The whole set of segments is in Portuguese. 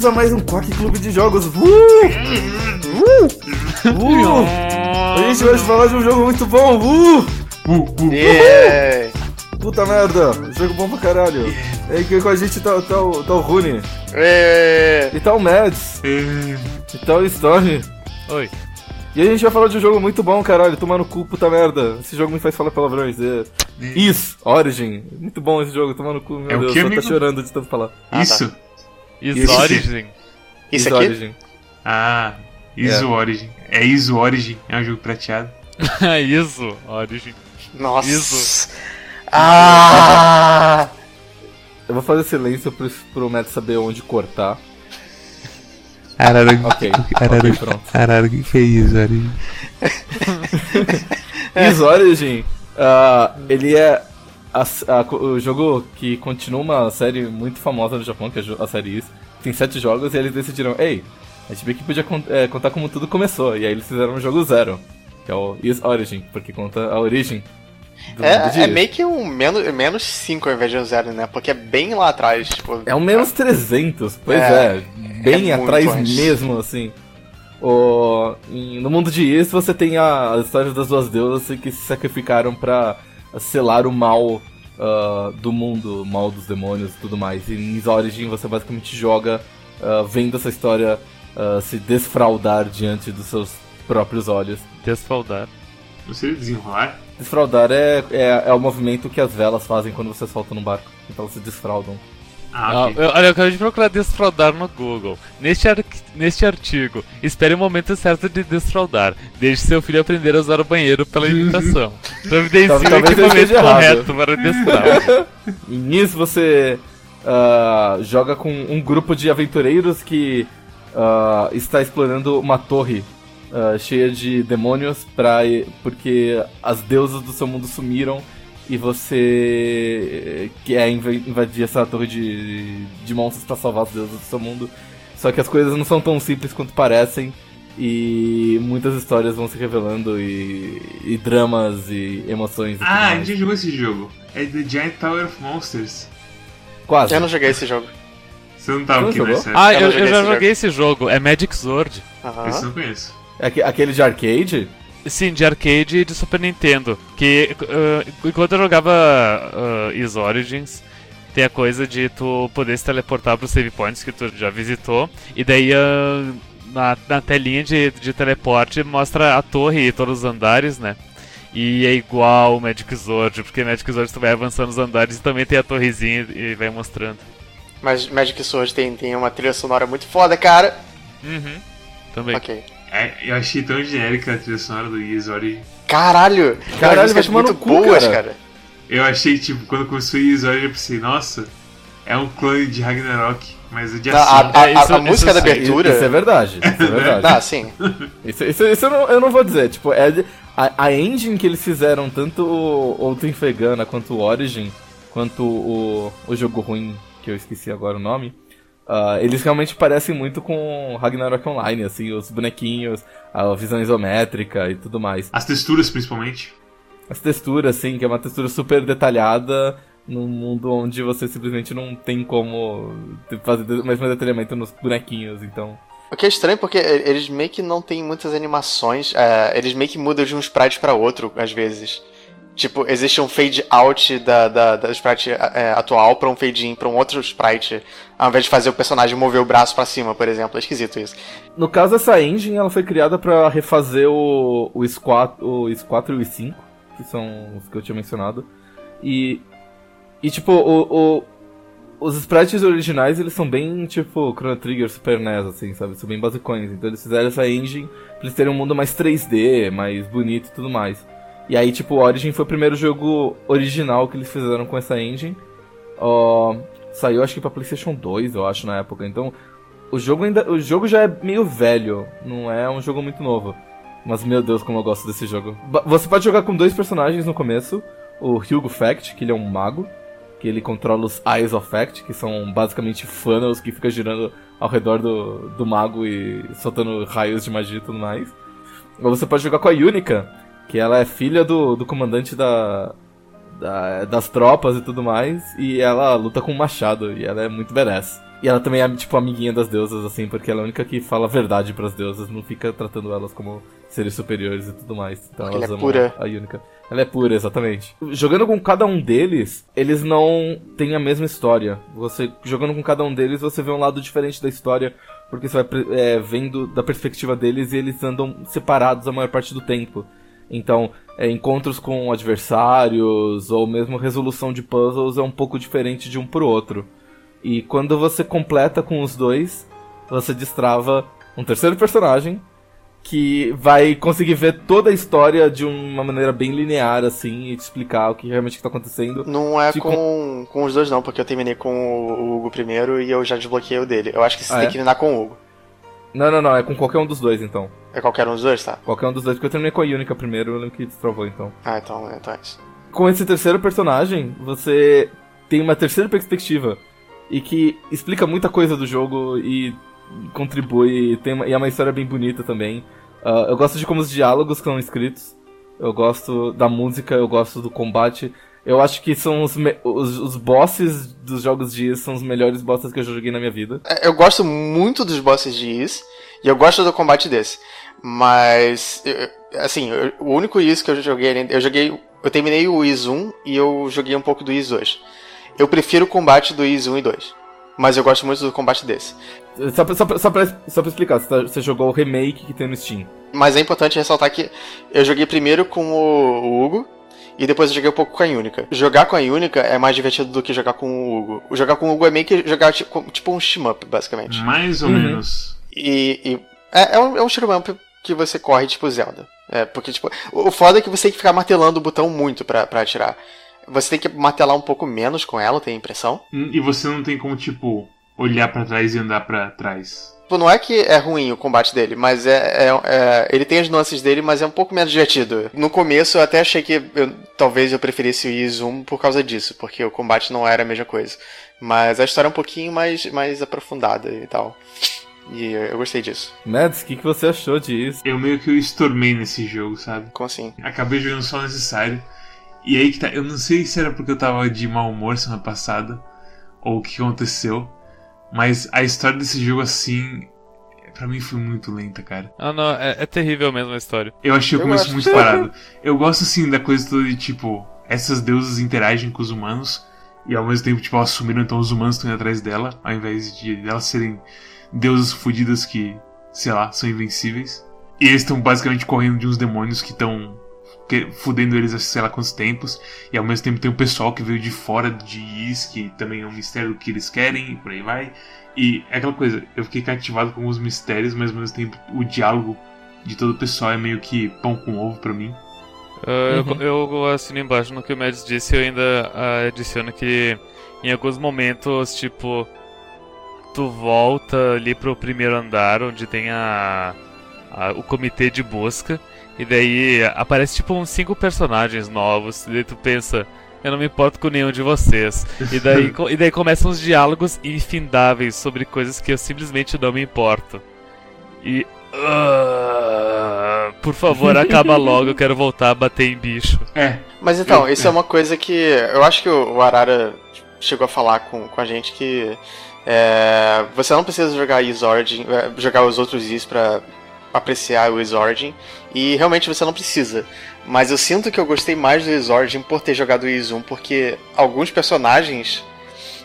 Bem-vindos a mais um Quack Clube de Jogos. Uh! Uh! Uh! A gente vai falar de um jogo muito bom. Uh! Yeah. Puta merda, jogo bom pra caralho. E aqui com a gente tá, tá, o- tá o Rune, Yeah. e tá o Mads, e tá o Storm. Oi. E a gente vai falar de um jogo muito bom, caralho. Tomar no cu, puta merda. Esse jogo me faz falar palavrões. É... Isso, Origin. Muito bom esse jogo, tomar no cu, meu É o Deus. que, só tá chorando de tanto falar. Ah, Isso? Is Isso. Origin. Isso Is aqui? Origin. Ah, Iso Origin. É Iso Origin, é um jogo prateado. Isso, Origin. Nossa. Isso. Ah! Eu vou fazer silêncio pro, pro Matt saber onde cortar. Caralho, Ok, caralho, ok, pronto. o que que é Iso Origin? Is Origin, ah, ele é a- a- o jogo que continua uma série muito famosa no Japão, que é a série Is. Tem sete jogos e eles decidiram, ei, a gente viu que podia con- é, contar como tudo começou. E aí eles fizeram o jogo zero, que é o Is Origin, porque conta a origem do É, é meio que um menos 5 menos cinco ao invés de um zero, né? Porque é bem lá atrás. Tipo, É um menos 300, pois É, é. bem é atrás mesmo, assim. O, no mundo de Is, você tem a, as histórias das duas deusas que se sacrificaram pra selar o mal ah, do mundo, o mal dos demônios e tudo mais. E em Is Origin você basicamente joga ah, vendo essa história ah, se desfraudar diante dos seus próprios olhos. Desfaldar. Não sei desenrolar? Desfraudar é, é, é o movimento que as velas fazem quando você solta no barco. Então elas se desfraudam. Ah, Ah, ok. eu- olha, eu acabei de procurar desfraudar no Google. Neste, ar- neste artigo, espere o momento certo de desfraudar. Deixe seu filho aprender a usar o banheiro pela imitação. Providencie o equipamento correto para desfraude. E nisso você ah, joga com um grupo de aventureiros que ah, está explorando uma torre ah, cheia de demônios pra, porque as deusas do seu mundo sumiram e você eh, quer inv- invadir essa torre de, de monstros para salvar as deusas do seu mundo. Só que as coisas não são tão simples quanto parecem e muitas histórias vão se revelando e, e dramas e emoções. E Ah, a gente já jogou esse jogo. É The Giant Tower of Monsters. Quase. eu não joguei esse jogo. Você não tava Você aqui jogou? nessa Ah, Eu eu, não eu já esse joguei esse jogo. É Magic Sword. Aham. Esse eu não conheço. É aque- aquele de arcade? Sim, de arcade e de Super Nintendo. Que ah, enquanto eu jogava ah, Is Origins, tem a coisa de tu poder se teleportar para os save points que tu já visitou. E daí ah, na, na telinha de, de teleporte mostra a torre e todos os andares, né? E é igual o Magic Sword, porque Magic Sword tu vai avançando os andares e também tem a torrezinha e vai mostrando. Mas Magic Sword tem, tem uma trilha sonora muito foda, cara. Uhum. Também. Ok. É, eu achei tão genérica a trilha sonora do Iso Origin. Caralho! Caralho, vai tomar no muito cu, boas, cara. cara. Eu achei, tipo, quando começou Iso Origin, eu pensei, nossa, é um clone de Ragnarok, mas é de Não, a, ação. a- É, a- isso- a música isso da sim. abertura. Isso é verdade. Isso é verdade. Ah, sim. Isso, isso, isso eu, não, eu não vou dizer. Tipo, é a, a engine que eles fizeram, tanto o, o Twin Fegana quanto o Origin, quanto o, o jogo ruim, que eu esqueci agora o nome, ah, eles realmente parecem muito com Ragnarok Online, assim, os bonequinhos, a visão isométrica e tudo mais. As texturas, principalmente. As texturas, assim, que é uma textura super detalhada num mundo onde você simplesmente não tem como fazer o mesmo detalhamento nos bonequinhos, então. O que é estranho porque eles meio que não tem muitas animações, é, eles meio que mudam de um sprite pra outro, às vezes. Tipo, existe um fade out da, da, da sprite é, atual pra um fade in pra um outro sprite, ao invés de fazer o personagem mover o braço pra cima, por exemplo. É esquisito isso. No caso, essa engine ela foi criada pra refazer o, o, S4, o S4 e o S5, que são os que eu tinha mencionado. E, e tipo, o, o- os sprites originais eles são bem tipo Chrono Trigger, Super NES, assim, sabe? São bem basicões. Então eles fizeram essa engine pra eles terem um mundo mais 3D, mais bonito e tudo mais. E aí, tipo, Origin foi o primeiro jogo original que eles fizeram com essa engine. Ó, saiu acho que pra PlayStation 2, eu acho, na época. Então, o jogo ainda. O jogo já é meio velho, não é um jogo muito novo. Mas meu Deus, como eu gosto desse jogo. Você pode jogar com dois personagens no começo. O Hugo Fact, que ele é um mago. Que ele controla os Eyes of Fact, que são basicamente funnels que ficam girando ao redor do, do mago e soltando raios de magia e tudo mais. Ou você pode jogar com a Yunica, que ela é filha do, do comandante da, da- das tropas e tudo mais. E ela luta com um machado, e ela é muito badass. E ela também é, tipo, amiguinha das deusas, assim, porque ela é a única que fala a verdade pras deusas, não fica tratando elas como seres superiores e tudo mais. Então Porque elas ela é pura. a Yunica. Ela é pura, exatamente. Jogando com cada um deles, eles não têm a mesma história. Você jogando com cada um deles, você vê um lado diferente da história, porque você vai é, vendo da perspectiva deles e eles andam separados a maior parte do tempo. Então, é, encontros com adversários ou mesmo resolução de puzzles é um pouco diferente de um pro outro. E quando você completa com os dois, você destrava um terceiro personagem que vai conseguir ver toda a história de uma maneira bem linear, assim, e te explicar o que realmente está acontecendo. Não é Se com, com os dois não, porque eu terminei com o Hugo primeiro e eu já desbloqueei o dele. Eu acho que você Ah, tem é? que terminar com o Hugo. Não, não, não, é com qualquer um dos dois, então. É qualquer um dos dois, tá? Qualquer um dos dois, porque eu terminei com a Yunica primeiro, eu lembro que destravou, então. Ah, então, então é isso. Com esse terceiro personagem, você tem uma terceira perspectiva e que explica muita coisa do jogo e contribui, tem uma, e é uma história bem bonita também. Ah, eu gosto de como os diálogos são escritos, eu gosto da música, eu gosto do combate. Eu acho que são os, os, os bosses dos jogos de Is são os melhores bosses que eu já joguei na minha vida. É, Eu gosto muito dos bosses de Is e eu gosto do combate desse. Mas, assim, eu- o único Is que eu joguei, eu joguei, eu terminei o Is 1 e eu joguei um pouco do Is 2. Eu prefiro o combate do Is 1 e 2. Mas eu gosto muito do combate desse. Só pra, só pra, só pra, só pra explicar, você, tá- você jogou o remake que tem no Steam. Mas é importante ressaltar que eu joguei primeiro com o, o Hugo e depois eu joguei um pouco com a Yunica. Jogar com a Yunica é mais divertido do que jogar com o Hugo. O jogar com o Hugo é meio que jogar tipo, tipo um shmup, basicamente. Mais ou Uhum. menos. E, e- é, é um, é um shmup que você corre tipo Zelda. É, porque, tipo, o o foda é que você tem que ficar martelando o botão muito pra, pra atirar. Você tem que martelar um pouco menos com ela, tem a impressão. Hum, E você não tem como, tipo, olhar pra trás e andar pra trás. Tipo, não é que é ruim o combate dele, mas é, é- é- ele tem as nuances dele, mas é um pouco menos divertido. No começo eu até achei que eu- talvez eu preferisse o Izum por causa disso, porque o combate não era a mesma coisa. Mas a história é um pouquinho mais, mais aprofundada e tal. E eu gostei disso. Mads, o que, que você achou disso? Eu meio que eu estormei nesse jogo, sabe? Como assim? Acabei jogando só o necessário. E aí que tá. Eu não sei se era porque eu tava de mau humor semana passada. Ou o que aconteceu. Mas a história desse jogo assim. Pra mim foi muito lenta, cara. Ah, não, é, é terrível mesmo a história. Eu achei o começo gosto. muito parado. Eu gosto assim da coisa toda de tipo. Essas deusas interagem com os humanos. E ao mesmo tempo, tipo, elas sumiram, então os humanos estão indo atrás dela. Ao invés de elas serem deusas fodidas que, sei lá, são invencíveis. E eles estão basicamente correndo de uns demônios que estão fudendo eles há sei lá quantos tempos. E ao mesmo tempo tem o pessoal que veio de fora de Is, que também é um mistério do que eles querem, e por aí vai. E é aquela coisa, eu fiquei cativado com os mistérios, mas ao mesmo tempo o diálogo de todo o pessoal é meio que pão com ovo pra mim. Ah, Uhum. eu, eu assino embaixo no que o Mads disse, eu ainda ah, adiciono que em alguns momentos, tipo, tu volta ali pro primeiro andar, onde tem a, a- o comitê de busca, e daí aparece tipo uns cinco personagens novos, e daí tu pensa, eu não me importo com nenhum de vocês. E daí, e daí começam os diálogos infindáveis sobre coisas que eu simplesmente não me importo. E. ah, por favor, acaba logo, eu quero voltar a bater em bicho. É, Mas então, isso é uma coisa que eu acho que o o Arara chegou a falar com, com a gente que é, você não precisa jogar Is Origin, é, jogar os outros Is pra apreciar o Is Origin, e realmente você não precisa. Mas eu sinto que eu gostei mais do Is Origin por ter jogado o Is 1, porque alguns personagens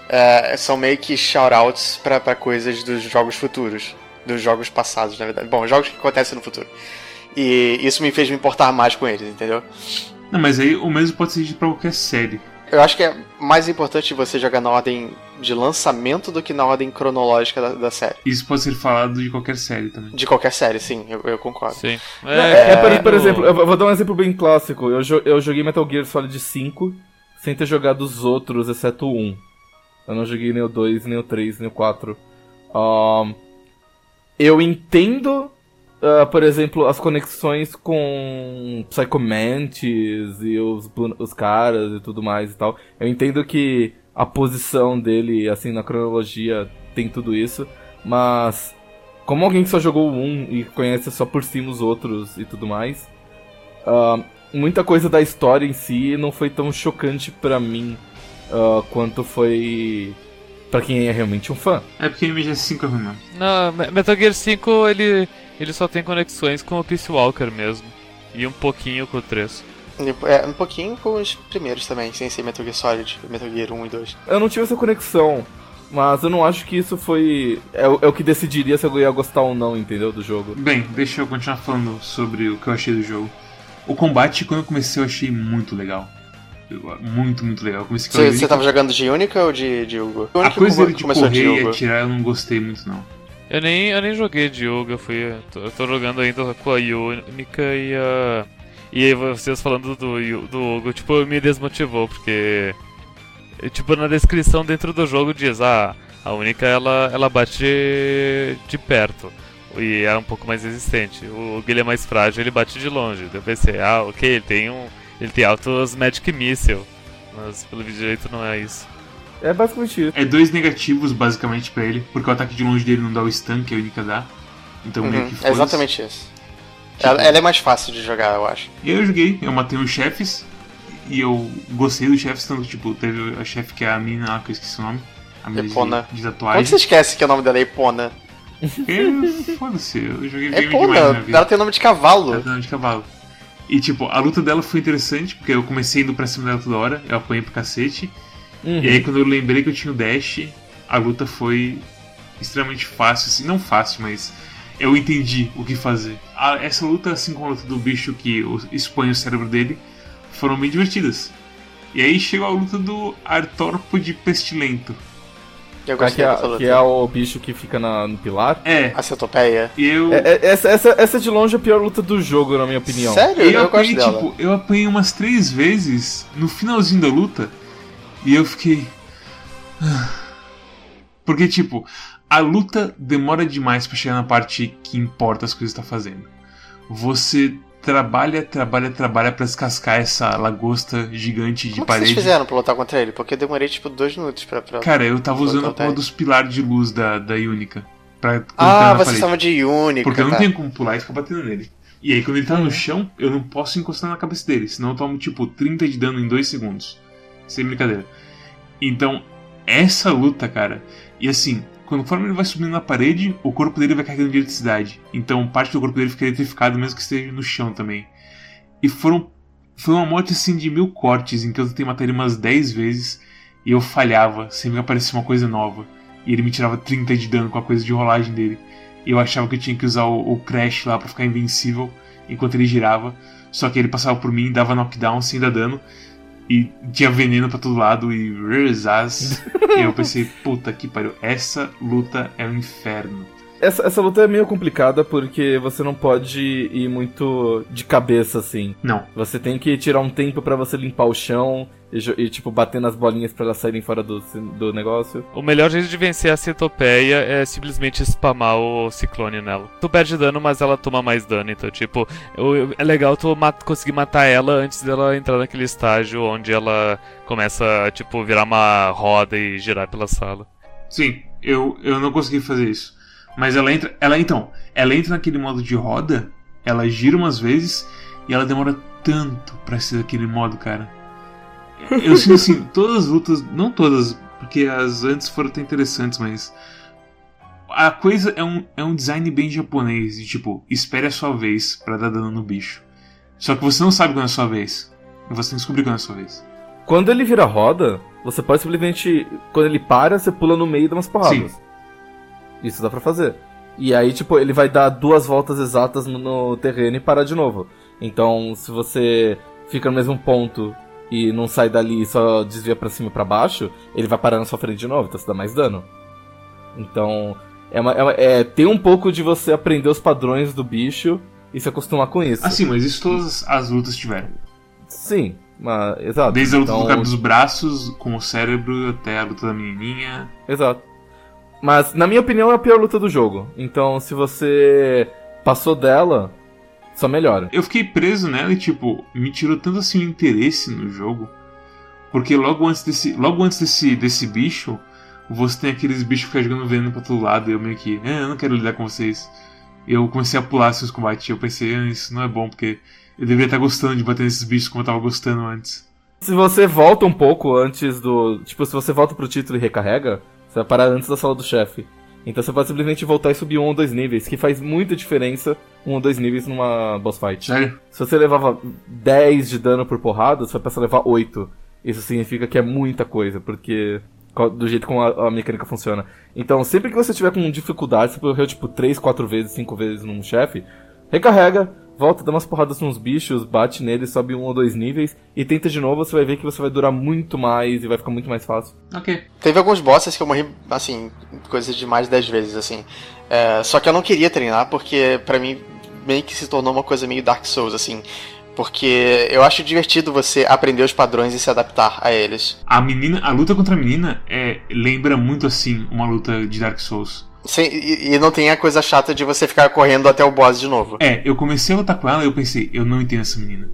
é, são meio que shoutouts pra coisas dos jogos futuros. Dos jogos passados, na verdade. Bom, jogos que acontecem no futuro. E isso me fez me importar mais com eles, entendeu? não, mas aí o mesmo pode ser pra qualquer série. Eu acho que é mais importante você jogar na ordem de lançamento do que na ordem cronológica da, da série. Isso pode ser falado de qualquer série também. De qualquer série, sim, eu, eu concordo. Sim. É, é, por, e por exemplo, eu vou dar um exemplo bem clássico. Eu, jo- eu joguei Metal Gear Solid 5 sem ter jogado os outros, exceto o 1. Eu não joguei nem o 2, nem o 3, nem o 4. Ahn, eu entendo, ah, por exemplo, as conexões com Psycho Mantis e os, os caras e tudo mais e tal. Eu entendo que a posição dele, assim, na cronologia tem tudo isso, mas como alguém que só jogou o 1 e conhece só por cima os outros e tudo mais, ah, muita coisa da história em si não foi tão chocante pra mim ah, quanto foi Pra quem é realmente um fã. É porque MGS5 é ruim, não. Não, Me- Metal Gear 5 ele, ele só tem conexões com o Peace Walker mesmo. E um pouquinho com o 3. É, um pouquinho com os primeiros também, sem ser Metal Gear Solid, Metal Gear 1 e 2. Eu não tive essa conexão, mas eu não acho que isso foi. É, o- é o que decidiria se eu ia gostar ou não, entendeu? Do jogo. Bem, deixa eu continuar falando sobre o que eu achei do jogo. O combate, quando eu comecei, eu achei muito legal. Muito, muito legal. Comecei com Você, tava jogando de Unica ou de, de Hugo? A coisa dele de correr e atirar eu não gostei muito, não. Eu nem, eu nem joguei de Yuga, eu fui. Eu tô, jogando ainda com a Unica e a. E aí vocês falando do, do Hugo, tipo, me desmotivou, porque. Tipo, na descrição dentro do jogo diz, ah, a Única ela, ela bate de, perto. E é um pouco mais resistente. O ele é mais frágil, ele bate de longe. Daí Eu pensei, ah, ok, ele tem um. Ele tem altos Magic Missile. Mas pelo jeito não é isso. É basicamente isso. É dois negativos, basicamente, pra ele, porque o ataque de longe dele não dá o stun que a Unica dá. Então meio Uhum, que é foda-se. exatamente isso. Tipo- Ela, ela é mais fácil de jogar, eu acho. Eu joguei, eu matei os chefes, e eu gostei dos chefes, tanto tipo, teve a chefe que é a mina lá, que eu esqueci o nome. A mina Epona. de, de Como tatuagem. você esquece que o nome dela é Epona? Foda-se, eu joguei É game demais na vida. ela tem nome de cavalo. Ela tem nome de cavalo. E tipo, a luta dela foi interessante, porque eu comecei indo pra cima dela toda hora, eu apanhei pro cacete. Uhum. E aí quando eu lembrei que eu tinha o dash, a luta foi extremamente fácil, assim, não fácil, mas eu entendi o que fazer. A- essa luta, assim como a luta do bicho que expõe o cérebro dele, foram bem divertidas. E aí chegou a luta do Artórpode Pestilento. Eu que, é, que é o bicho que fica na- no pilar. É, A cetopeia. eu. É- é- essa, essa, essa de longe é a pior luta do jogo, na minha opinião. Sério? Eu, Eu, gosto apanhei, dela. tipo, eu apanhei umas três vezes no finalzinho da luta e eu fiquei. "Ah". Porque, tipo, a luta demora demais pra chegar na parte que importa as coisas que tá fazendo. Você trabalha, trabalha, trabalha pra descascar essa lagosta gigante de Como que vocês parede. fizeram pra lutar contra ele? Porque eu demorei tipo dois minutos pra. pra... Cara, eu tava usando a porra dos pilares de luz da, da Unica. Pra ah, na vocês parede. estavam de Unica. Porque eu não tá. tenho como pular e ficar batendo nele. E aí, quando ele tá Uhum. no chão, eu não posso encostar na cabeça dele, senão eu tomo tipo 30 de dano em 2 segundos. Sem brincadeira. Então, essa luta, cara. E assim, conforme ele vai subindo na parede, o corpo dele vai carregando de eletricidade. Então, parte do corpo dele fica eletrificado, mesmo que esteja no chão também. E foram. Foi uma morte assim de mil cortes, em que eu tentei matar ele umas 10 vezes e eu falhava, sempre aparecia uma coisa nova. E ele me tirava 30 de dano com a coisa de rolagem dele. E eu achava que eu tinha que usar o, o Crash lá pra ficar invencível enquanto ele girava. Só que ele passava por mim, dava knockdown sem dar dano. E tinha veneno pra todo lado e. E eu pensei, puta que pariu, essa luta é um inferno. Essa, essa luta é meio complicada porque você não pode ir muito de cabeça assim. Não. Você tem que tirar um tempo pra você limpar o chão e, e, tipo, bater nas bolinhas pra elas saírem fora do, do negócio. O melhor jeito de vencer a Cetopeia é simplesmente spamar o Ciclone nela. Tu perde dano, mas ela toma mais dano. Então, tipo, o- é legal tu mat- conseguir matar ela antes dela entrar naquele estágio onde ela começa a, tipo, virar uma roda e girar pela sala. Sim, eu, eu não consegui fazer isso. Mas ela entra. Ela então, ela entra naquele modo de roda, ela gira umas vezes e ela demora tanto pra ser daquele modo, cara. Eu sinto assim, todas as lutas, não todas, porque as antes foram até interessantes, mas. A coisa é um, é um design bem japonês, de tipo, espere a sua vez pra dar dano no bicho. Só que você não sabe quando é a sua vez. Você tem que descobrir quando é a sua vez. Quando ele vira roda, você pode simplesmente. Quando ele para, você pula no meio e dá umas porradas. Isso dá pra fazer. E aí, tipo, ele vai dar duas voltas exatas no, no terreno e parar de novo. Então, se você fica no mesmo ponto e não sai dali e só desvia pra cima e pra baixo, ele vai parar na sua frente de novo, então você dá mais dano. Então, é, uma- é, uma- é tem um pouco de você aprender os padrões do bicho e se acostumar com isso. Assim, mas isso todas as lutas tiveram. Sim, mas, exato. Desde a luta Então- do cara dos braços com o cérebro até a luta da menininha. Exato. Mas, na minha opinião, é a pior luta do jogo. Então, se você passou dela, só melhora. Eu fiquei preso nela e, tipo, me tirou tanto assim o interesse no jogo. Porque logo antes desse, logo antes desse, desse bicho, você tem aqueles bichos que ficam jogando veneno pra todo lado. E eu meio que, eh, eu não quero lidar com vocês. Eu comecei a pular seus combates. E eu pensei, ah, isso não é bom, porque eu deveria estar gostando de bater nesses bichos como eu tava gostando antes. Se você volta um pouco antes do. Tipo, se você volta pro título e recarrega, Você vai parar antes da sala do chefe. Então você pode simplesmente voltar e subir um ou dois níveis, que faz muita diferença um ou dois níveis numa boss fight. Sério? Se você levava 10 de dano por porrada, você vai passar a levar 8. Isso significa que é muita coisa, porque do jeito como a, a mecânica funciona. Então, sempre que você tiver com dificuldade, você morreu tipo 3, 4 vezes, 5 vezes num chefe, recarrega, volta, dá umas porradas nos bichos, bate neles, sobe um ou dois níveis e tenta de novo, você vai ver que você vai durar muito mais e vai ficar muito mais fácil. Ok. Teve alguns bosses que eu morri, assim, coisa de mais de 10 vezes, assim. É, só que eu não queria treinar, porque pra mim meio que se tornou uma coisa meio Dark Souls, assim. Porque eu acho divertido você aprender os padrões e se adaptar a eles. A menina, a luta contra a menina é, lembra muito assim uma luta de Dark Souls. Sem- e, e não tem a coisa chata de você ficar correndo até o boss de novo. É, eu comecei a lutar com ela e eu pensei, eu não entendo essa menina.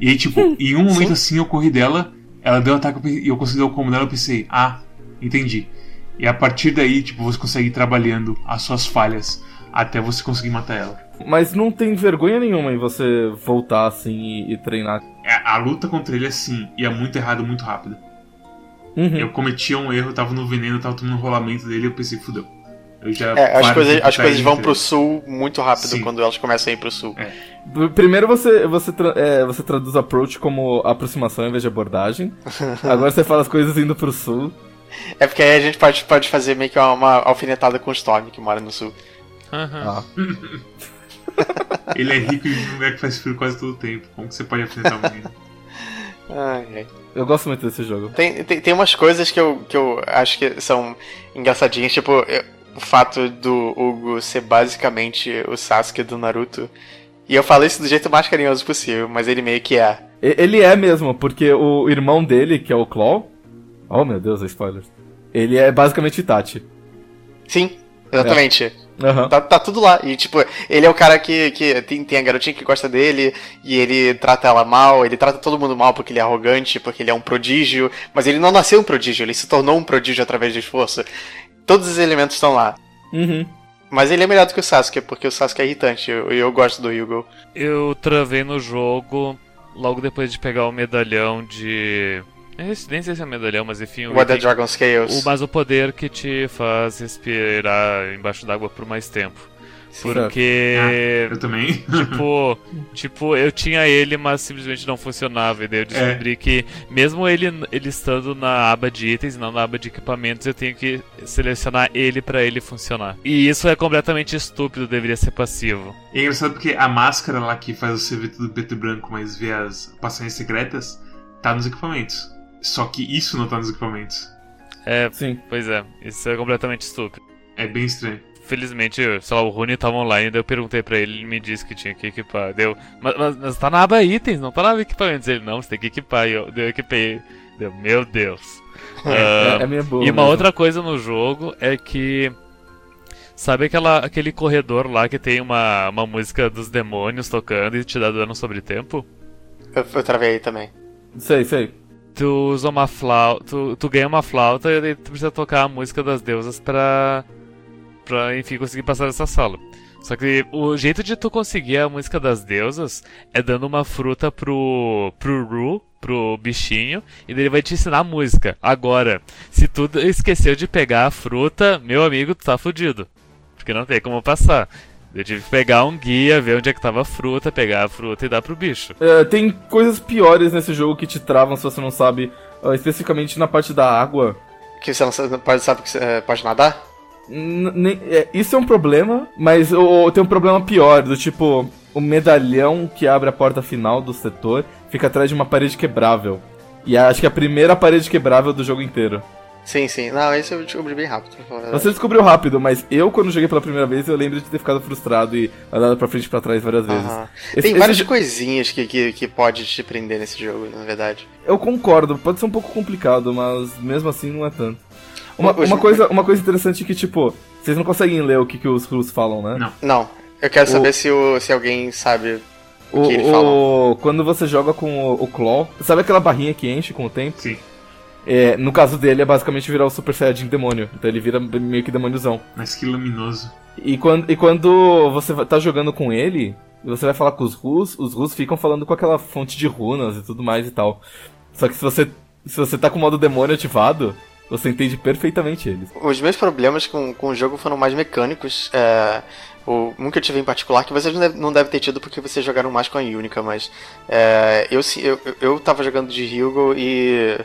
E aí, tipo, em um momento Sim. assim eu corri dela, ela deu ataque e eu consegui dar o combo dela, eu pensei, ah, entendi. E a partir daí, tipo, você consegue ir trabalhando as suas falhas até você conseguir matar ela. Mas não tem vergonha nenhuma em você voltar assim e, e treinar. É, A luta contra ele, assim, ia muito errado, muito rápido. Uhum. Eu cometia um erro, tava no veneno, tava tomando um rolamento dele, eu pensei, fudeu. Eu já É, as coisas, as coisas vão pro sul muito rápido Sim. quando elas começam a ir pro sul. É. Primeiro você, você, tra- é, você traduz approach como aproximação em vez de abordagem. Agora você fala as coisas indo pro sul. É porque aí a gente pode, pode fazer meio que uma, uma alfinetada com o Storm, que mora no sul. Aham. Ah. Ele é rico e um lugar que faz frio quase todo o tempo. Como que você pode enfrentar um menino? Ai, ai. Eu gosto muito desse jogo. Tem, tem, tem umas coisas que eu, que eu acho que são engraçadinhas, tipo, eu- o fato do Hugo ser basicamente o Sasuke do Naruto. E eu falo isso do jeito mais carinhoso possível, mas ele meio que é. Ele é mesmo, porque o irmão dele, que é o Claw. Oh meu Deus, spoilers. Ele é basicamente Itachi. Sim, exatamente. Aham. Tá, tá tudo lá. E, tipo, ele é o cara que, que tem, tem a garotinha que gosta dele, e ele trata ela mal, ele trata todo mundo mal porque ele é arrogante, porque ele é um prodígio. Mas ele não nasceu um prodígio, ele se tornou um prodígio através do esforço. Todos os elementos estão lá. Uhum. Mas ele é melhor do que o Sasuke, porque o Sasuke é irritante, e eu, eu gosto do Hugo. Eu travei no jogo logo depois de pegar o medalhão de. Nem sei- se é medalhão, mas enfim. o What item- Dragon Scales. o, mas o poder que te faz respirar embaixo d'água por mais tempo. Porque. Eu também. Tipo, tipo, eu tinha ele, mas simplesmente não funcionava. E daí eu descobri que, mesmo ele, ele estando na aba de itens, não na aba de equipamentos, eu tenho que selecionar ele pra ele funcionar. E isso é completamente estúpido, deveria ser passivo. E é engraçado porque a máscara lá que faz você ver tudo preto e branco, mas ver as passagens secretas, tá nos equipamentos. Só que isso não tá nos equipamentos. É, Sim. pois é, isso é completamente estúpido. É bem estranho. Felizmente, sei lá, o Rune tava online, daí eu perguntei pra ele, ele me disse que tinha que equipar. Deu, mas, mas, mas tá na aba itens, não tá na aba equipamentos. Ele, não, você tem que equipar. E eu, eu equipei. Deu, meu Deus. Ah, É, é minha boa. E uma mesmo. outra coisa no jogo é que. Sabe aquela, aquele corredor lá que tem uma, uma música dos demônios tocando e te dá dano sobre tempo? Eu, eu travei aí também. Sei, sei. Tu usa uma flauta. Tu, tu ganha uma flauta e tu precisa tocar a música das deusas pra. Pra, enfim, conseguir passar dessa sala. Só que o jeito de tu conseguir a música das deusas é dando uma fruta pro. pro Ru, pro bichinho, e ele vai te ensinar a música. Agora, se tu esqueceu de pegar a fruta, meu amigo, tu tá fudido. Porque não tem como passar. Eu tive que pegar um guia, ver onde é que tava a fruta, pegar a fruta e dar pro bicho. É, tem coisas piores nesse jogo que te travam se você não sabe. ah, especificamente na parte da água. Que você não sabe, sabe que você é, pode nadar? É, isso é um problema, mas tem um problema pior, do tipo, o medalhão que abre a porta final do setor fica atrás de uma parede quebrável. E acho que é a primeira parede quebrável do jogo inteiro. Sim, sim. Não, isso eu descobri bem rápido. Você descobriu rápido, mas eu, quando joguei pela primeira vez, eu lembro de ter ficado frustrado e andado pra frente e pra trás várias vezes. Aham. Esse- Tem esse várias jo- coisinhas que, que, que pode te prender nesse jogo, na verdade. Eu concordo, pode ser um pouco complicado, mas mesmo assim não é tanto. Uma, uma coisa, uma coisa interessante é que, tipo, vocês não conseguem ler o que, que os Rus falam, né? Não. Não, eu quero O- saber se, o, se alguém sabe o, O, que ele o- fala. quando você joga com o, o Claw, sabe aquela barrinha que enche com o tempo? Sim. É, no caso dele é basicamente virar o Super Saiyajin demônio. Então ele vira meio que demôniozão. Mas que luminoso. E quando, e quando você vai- tá jogando com ele, e você vai falar com os Rus, os Rus ficam falando com aquela fonte de runas e tudo mais e tal. Só que se você, se você tá com o modo demônio ativado, você entende perfeitamente eles. Os meus problemas com, com o jogo foram mais mecânicos. É, o, um que eu tive em particular, que vocês não devem não deve ter tido porque vocês jogaram mais com a Unica, mas é, eu, eu, eu tava jogando de Hugo e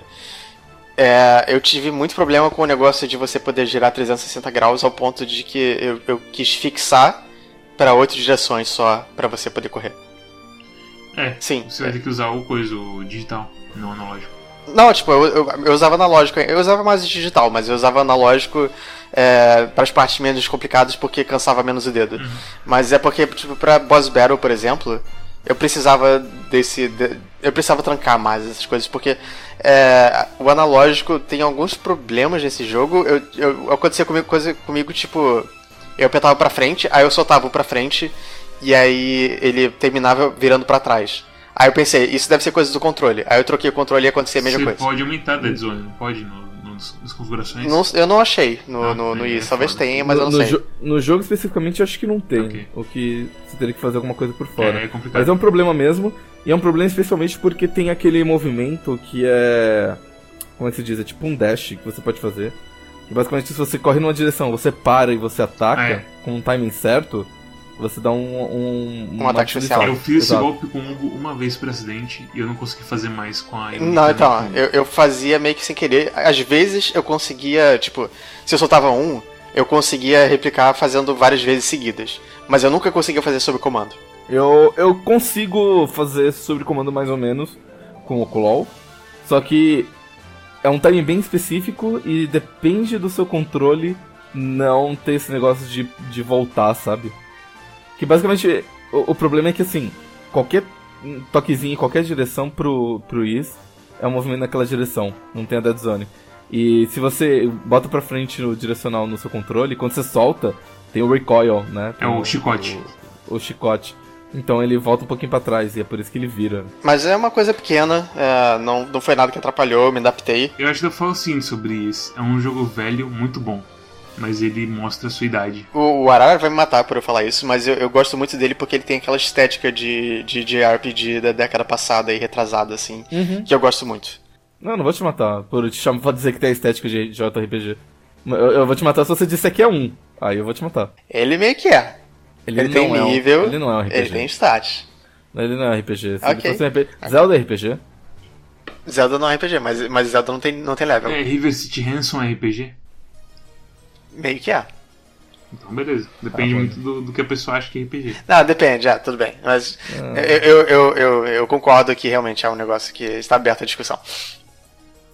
é, eu tive muito problema com o negócio de você poder girar 360 graus ao ponto de que eu, eu quis fixar para oito direções só para você poder correr. É, Sim. você vai ter que usar o coisa, o digital, não analógico. Não, tipo, eu, eu, eu usava analógico, eu usava mais digital, mas eu usava analógico é, para as partes menos complicadas porque cansava menos o dedo. Mas é porque, tipo, pra Boss Battle, por exemplo, eu precisava desse. de- eu precisava trancar mais essas coisas, porque é, o analógico tem alguns problemas nesse jogo. Eu, eu, acontecia comigo, coisa comigo, tipo, eu apertava pra frente, aí eu soltava o pra frente, e aí ele terminava virando pra trás. Aí eu pensei, isso deve ser coisa do controle. Aí eu troquei o controle e acontecia a mesma você coisa. pode aumentar a dead zone, não pode no, nos- nas configurações? Não- eu não achei no, Ah, no, no é isso. Talvez tenha, mas eu no, não no sei. jo- no jogo especificamente, eu acho que não tem. Ok. O que você teria que fazer alguma coisa por fora. É, é complicado. Mas é um problema mesmo. E é um problema especialmente porque tem aquele movimento que é. Como é que se diz? É tipo um dash que você pode fazer. Que basicamente, se você corre numa direção, você para e você ataca Ah, é. com um timing certo, você dá um. Um, Um ataque definição. especial. Eu fiz esse Exato. golpe com o Hugo uma vez por acidente e eu não consegui fazer mais com a Não, então, eu, eu fazia meio que sem querer. Às vezes eu conseguia, tipo, se eu soltava um, eu conseguia replicar fazendo várias vezes seguidas. Mas eu nunca conseguia fazer sob comando. Eu, eu consigo fazer sobre comando mais ou menos com o Claw, só que é um timing bem específico e depende do seu controle não ter esse negócio de, de voltar, sabe? Que basicamente o, o problema é que assim, qualquer toquezinho em qualquer direção pro, pro Is é um movimento naquela direção, não tem a dead zone. E se você bota pra frente no direcional no seu controle, quando você solta, tem o recoil, né? É o Tem chicote. o chicote. Então ele volta um pouquinho pra trás e é por isso que ele vira. Mas é uma coisa pequena, é, não, não foi nada que atrapalhou, eu me adaptei. Eu acho que eu falo assim sobre isso. É um jogo velho, muito bom. Mas ele mostra a sua idade. O, o Arara vai me matar por eu falar isso, mas eu, eu gosto muito dele porque ele tem aquela estética de, de, de RPG da década passada e retrasada, assim, que eu gosto muito. Não, não vou te matar por te chamar pra dizer que tem a estética de JRPG. Eu, eu vou te matar se você disser que é um. Aí eu vou te matar. Ele meio que é. Ele, não tem é um- nível, ele não é um RPG. ele tem stats. Ele não é RPG. Se Ok. ele fosse um RPG. Zelda é RPG? Zelda não é RPG, mas, mas Zelda não tem, não tem level. É River City Ransom RPG? Meio que é. Então beleza. Depende bom. muito do, do que a pessoa acha que é RPG. Não, depende, é, tudo bem. Mas Ah. eu, eu, eu, eu, eu concordo que realmente é um negócio que está aberto à discussão.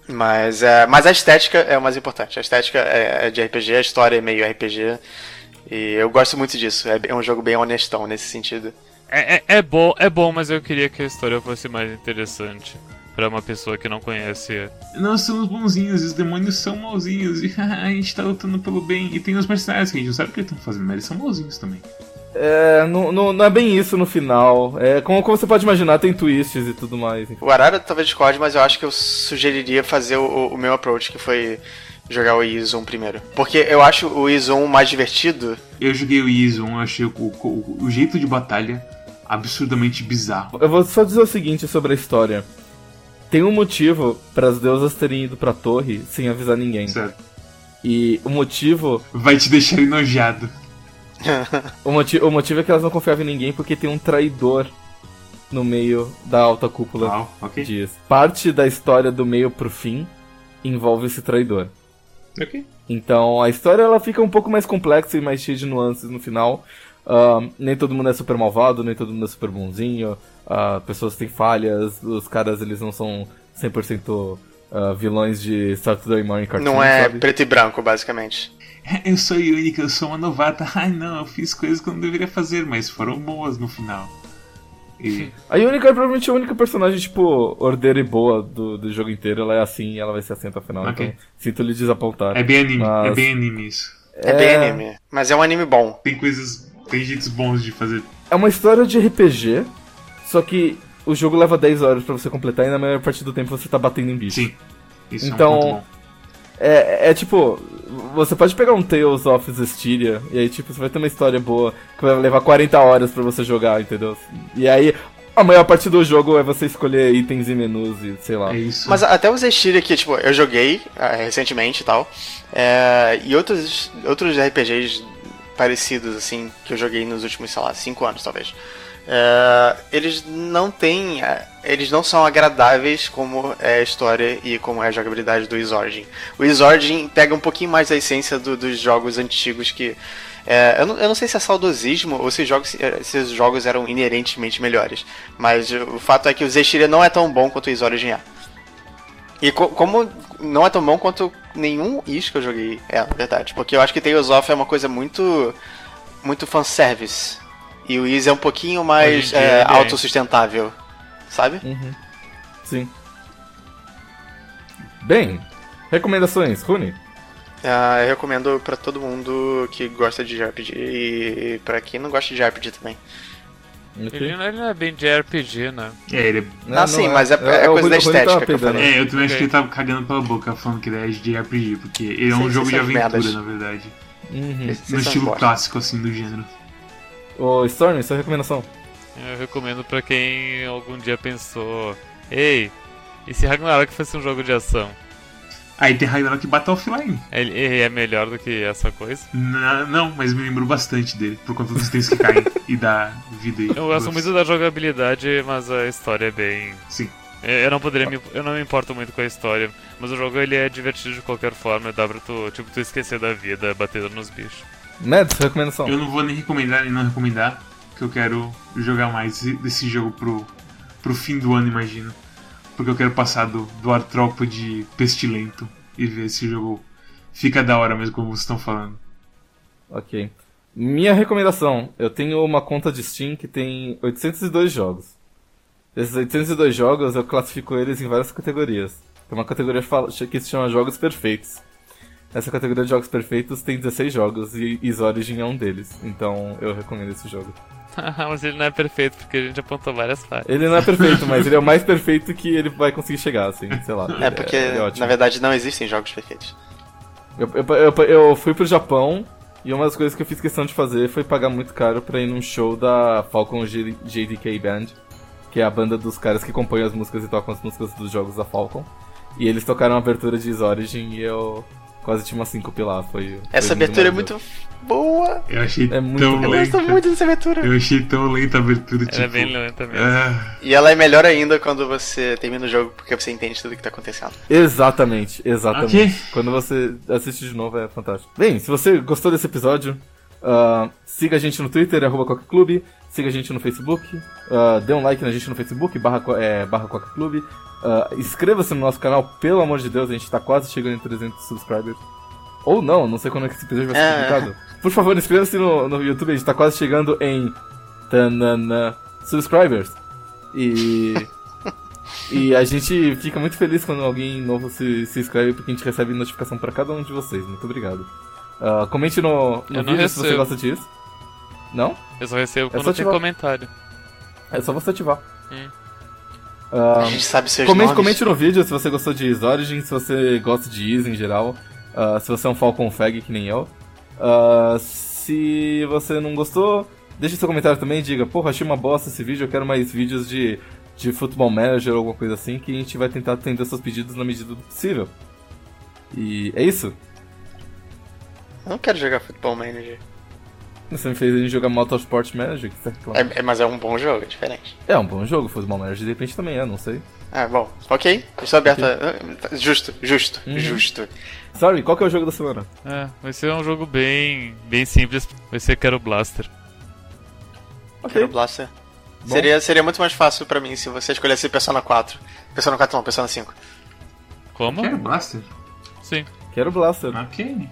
Mas, é, mas a estética é o mais importante. A estética é, é de RPG, a história é meio RPG. E eu gosto muito disso. É, é um jogo bem honestão nesse sentido. É, é, é bom, é bom, mas eu queria que a história fosse mais interessante pra uma pessoa que não conhece. Nós somos bonzinhos e os demônios são mauzinhos. E a gente tá lutando pelo bem. E tem os mercenários que a gente não sabe o que eles estão fazendo, mas eles são mauzinhos também. É, não, não, não é bem isso no final. É, como, como você pode imaginar, tem twists e tudo mais. O Arara talvez discorde, mas eu acho que eu sugeriria fazer o, o meu approach, que foi jogar o Izum primeiro. Porque eu acho o Izum mais divertido. Eu joguei o Izo 1, eu achei o, o, o jeito de batalha absurdamente bizarro. Eu vou só dizer o seguinte sobre a história. Tem um motivo para as deusas terem ido pra torre sem avisar ninguém. Certo. E o motivo Vai te deixar enojado. O, moti o motivo é que elas não confiavam em ninguém porque tem um traidor no meio da alta cúpula Uau, ok. diz. Parte da história do meio pro fim envolve esse traidor. Ok. Então a história ela fica um pouco mais complexa e mais cheia de nuances no final. Ahn, nem todo mundo é super malvado, nem todo mundo é super bonzinho. ah, pessoas têm falhas, os caras eles não são 100% ah, vilões de Saturday Morning Cartoon, não é sabe? preto e branco, basicamente. Eu sou única, eu sou uma novata. Ai não, eu fiz coisas que eu não deveria fazer, mas foram boas no final. E A Yunika é provavelmente a única personagem, tipo, ordeira e boa do, do jogo inteiro. Ela é assim e ela vai ser assim até o final. Ok. Então, sinto lhe desapontar. é bem anime, Mas- é bem anime isso. É, bem anime. Mas é um anime bom. Tem coisas, tem jeitos bons de fazer. É uma história de RPG, só que o jogo leva 10 horas pra você completar e na maior parte do tempo você tá batendo em bicho. Sim, isso Então- é um ponto bom. É, é tipo, você pode pegar um Tales of Zestiria e aí tipo, você vai ter uma história boa que vai levar 40 horas pra você jogar, entendeu? E aí, A maior parte do jogo é você escolher itens e menus e sei lá. É isso. Mas até o Zeshiri aqui, tipo, eu joguei ah, recentemente e tal. é, e outros, outros RPGs parecidos, assim, que eu joguei nos últimos, sei lá, 5 anos, talvez. é, eles não têm. é, Eles não são agradáveis como é a história e como é a jogabilidade do Is Origin. O Is Origin pega um pouquinho mais a essência do- dos jogos antigos que. é, eu, não, eu não sei se é saudosismo ou se, jogos, eh, se os jogos eram inerentemente melhores. Mas o fato é que o Zeshiri não é tão bom quanto o Is Origin é. E co- como não é tão bom quanto nenhum Is que eu joguei é, na verdade. Porque eu acho que Tales of é uma coisa muito. muito fanservice. E o Is é um pouquinho mais é, é. autossustentável. Sabe? Uhum. Sim. Bem, recomendações, Rune? Ah, eu recomendo pra todo mundo que gosta de RPG e pra quem não gosta de RPG também. Ele, não- ele não é bem de RPG, né? É, ele Ah, sim, mas é- é o coisa da tava estética que eu falei. É, eu também acho Ok. que ele tava cagando pela boca falando que ele é de RPG, porque ele é um Sim, jogo de aventura, merdas. na verdade. Uhum. No estilo clássico, assim, do gênero. Ô, Storm, sua recomendação? Eu recomendo pra quem algum dia pensou: Ei, e se Ragnarok fosse um jogo de ação? Aí tem Ragnarok Battle Offline. Ele, ele é melhor do que essa coisa? Na- não, mas me lembrou bastante dele, por conta dos itens que caem e da vida aí. Eu gosto muito da jogabilidade, mas a história é bem. Sim. Eu não poderia me, eu não me importo muito com a história, mas o jogo ele é divertido de qualquer forma, dá pra tu, tipo, tu esquecer da vida batendo nos bichos. Mads, sua recomendação? Eu não vou nem recomendar nem não recomendar, que eu quero jogar mais esse- desse jogo pro, pro fim do ano, imagino. Porque eu quero passar do, do artrópode pestilento e ver se o jogo fica da hora mesmo, como vocês estão falando. Ok. Minha recomendação: eu tenho uma conta de Steam que tem 802 jogos. Esses 802 jogos eu classifico eles em várias categorias. Tem uma categoria que se chama Jogos Perfeitos. Essa categoria de Jogos Perfeitos tem 16 jogos e Is Origin é um deles. Então eu recomendo esse jogo. mas ele não é perfeito porque a gente apontou várias falhas. Ele não é perfeito, mas ele é o mais perfeito que ele vai conseguir chegar, assim, sei lá. É porque, é ótimo. na verdade, não existem jogos perfeitos. Eu, eu, eu, eu fui pro Japão e uma das coisas que eu fiz questão de fazer foi pagar muito caro pra ir num show da Falcon J- JDK Band, que é a banda dos caras que compõem as músicas e tocam as músicas dos jogos da Falcon. E eles tocaram a abertura de Is Origin e eu quase tinha uma síncope lá. Foi, foi Essa abertura é muito boa. Eu achei É muito tão bom. Eu lenta. gosto muito dessa abertura. Eu achei tão lenta a abertura, tipo... Ela é bem lenta mesmo. ah, E ela é melhor ainda quando você termina o jogo porque você entende tudo que tá acontecendo. Exatamente, exatamente. Ok. Quando você assiste de novo é fantástico. Bem, se você gostou desse episódio, ah, siga a gente no Twitter, arroba Coca Clube, siga a gente no Facebook, ah, dê um like na gente no Facebook, barra, é, barra Coca Clube, ah, inscreva-se no nosso canal, pelo amor de Deus, a gente tá quase chegando em 300 subscribers. Ou não, não sei quando é que esse episódio vai ser É. publicado. Por favor, inscreva-se no, no YouTube, a gente tá quase chegando em tanana, subscribers. E. e a gente fica muito feliz quando alguém novo se, se inscreve, porque a gente recebe notificação pra cada um de vocês. Muito obrigado. Ah, comente no, no vídeo se você gosta disso. Não? Eu só recebo É só quando tem ativar. comentário. É só você ativar. Hum. Ah, A gente sabe seus comente, nomes. comente no vídeo se você gostou de Is Origin, se você gosta de Is em geral, ah, se você é um Falcon Fag que nem eu. Ah, se você não gostou, deixe seu comentário também e diga, porra, achei uma bosta esse vídeo, eu quero mais vídeos de, de Football Manager ou alguma coisa assim, que a gente vai tentar atender seus pedidos na medida do possível. E é isso. Eu não quero jogar Football Manager. Você me fez a gente jogar Motorsport Manager, que você reclama. É, é- mas é um bom jogo, é diferente. É um bom jogo, Football Manager, de repente também é, não sei. Ah, bom. Ok. Estou aberto a... Justo, justo, Uhum. justo. Sorry, qual que é o jogo da semana? É, vai ser um jogo bem, bem simples. Vai ser Quero Blaster. Quero Blaster. Bom. Seria, seria muito mais fácil pra mim se você escolhesse Persona 4. Persona 4 não, Persona 5. Como? Quero Blaster? Sim. Quero Blaster. Ok.